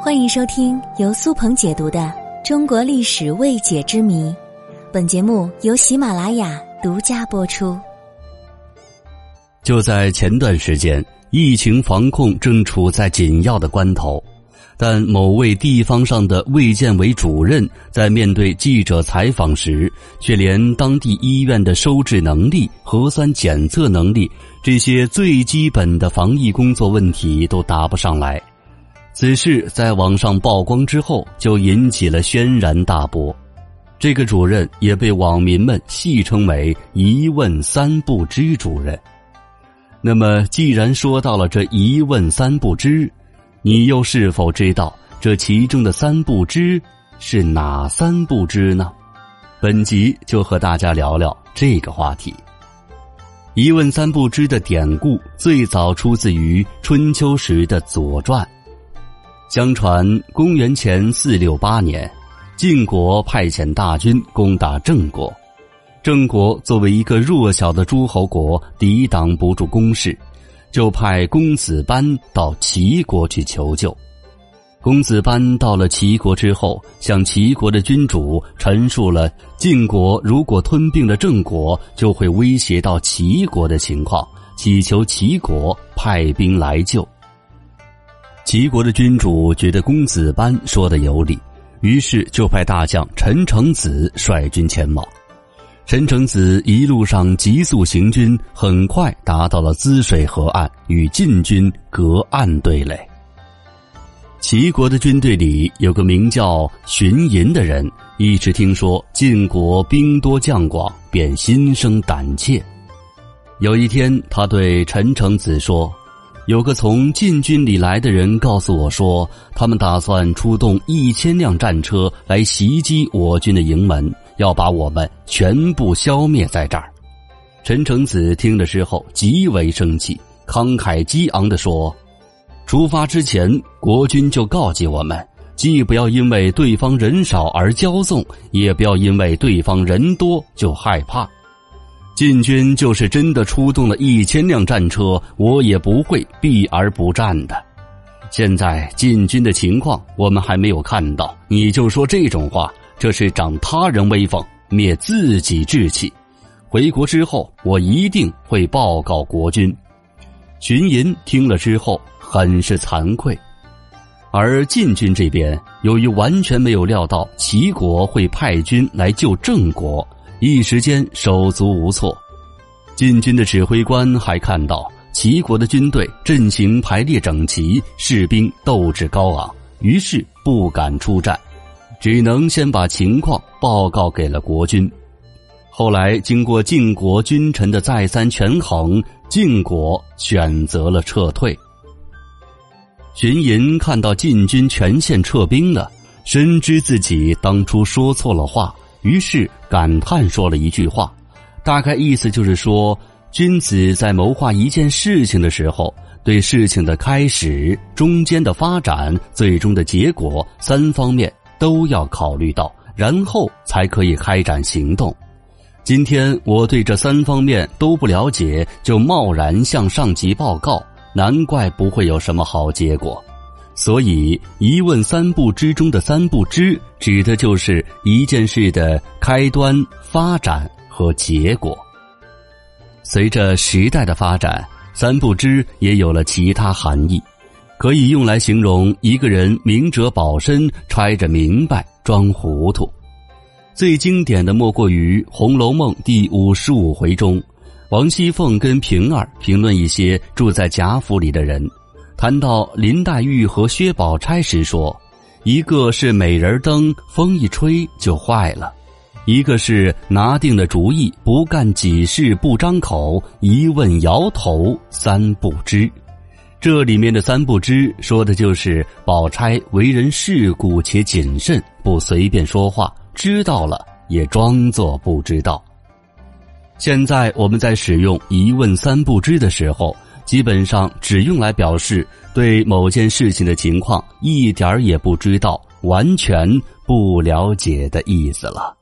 欢迎收听由苏鹏解读的《中国历史未解之谜》，本节目由喜马拉雅独家播出。就在前段时间，疫情防控正处在紧要的关头，但某位地方上的卫健委主任在面对记者采访时，却连当地医院的收治能力、核酸检测能力这些最基本的防疫工作问题都答不上来。此事在网上曝光之后，就引起了轩然大波。这个主任也被网民们戏称为“一问三不知主任”。那么，既然说到了这一问三不知，你又是否知道这其中的三不知是哪三不知呢？本集就和大家聊聊这个话题。一问三不知的典故最早出自于春秋时的《左传》。相传，公元前四六八年，晋国派遣大军攻打郑国。郑国作为一个弱小的诸侯国，抵挡不住攻势，就派公子班到齐国去求救。公子班到了齐国之后，向齐国的君主陈述了晋国如果吞并了郑国，就会威胁到齐国的情况，祈求齐国派兵来救。齐国的君主觉得公子班说的有理，于是就派大将陈成子率军前往。陈成子一路上急速行军，很快达到了滋水河岸，与晋军隔岸对垒。齐国的军队里有个名叫荀寅的人，一直听说晋国兵多将广，便心生胆怯。有一天，他对陈成子说。有个从禁军里来的人告诉我说，他们打算出动一千辆战车来袭击我军的营门，要把我们全部消灭在这儿。陈成子听了之后极为生气，慷慨激昂地说：“出发之前，国君就告诫我们，既不要因为对方人少而骄纵，也不要因为对方人多就害怕。”晋军就是真的出动了一千辆战车，我也不会避而不战的。现在晋军的情况我们还没有看到，你就说这种话，这是长他人威风，灭自己志气。回国之后，我一定会报告国君。荀寅听了之后，很是惭愧。而晋军这边，由于完全没有料到齐国会派军来救郑国。一时间手足无措，晋军的指挥官还看到齐国的军队阵型排列整齐，士兵斗志高昂，于是不敢出战，只能先把情况报告给了国君。后来经过晋国君臣的再三权衡，晋国选择了撤退。荀寅看到晋军全线撤兵了，深知自己当初说错了话。于是感叹说了一句话，大概意思就是说，君子在谋划一件事情的时候，对事情的开始、中间的发展、最终的结果三方面都要考虑到，然后才可以开展行动。今天我对这三方面都不了解，就贸然向上级报告，难怪不会有什么好结果。所以，一问三不知中的三不知，指的就是一件事的开端、发展和结果。随着时代的发展，三不知也有了其他含义，可以用来形容一个人明哲保身、揣着明白装糊涂。最经典的莫过于《红楼梦》第五十五回中，王熙凤跟平儿评论一些住在贾府里的人。谈到林黛玉和薛宝钗时说：“一个是美人灯，风一吹就坏了；一个是拿定了主意，不干几事不张口，一问摇头三不知。”这里面的三不知，说的就是宝钗为人世故且谨慎，不随便说话，知道了也装作不知道。现在我们在使用“一问三不知”的时候。基本上只用来表示对某件事情的情况一点儿也不知道、完全不了解的意思了。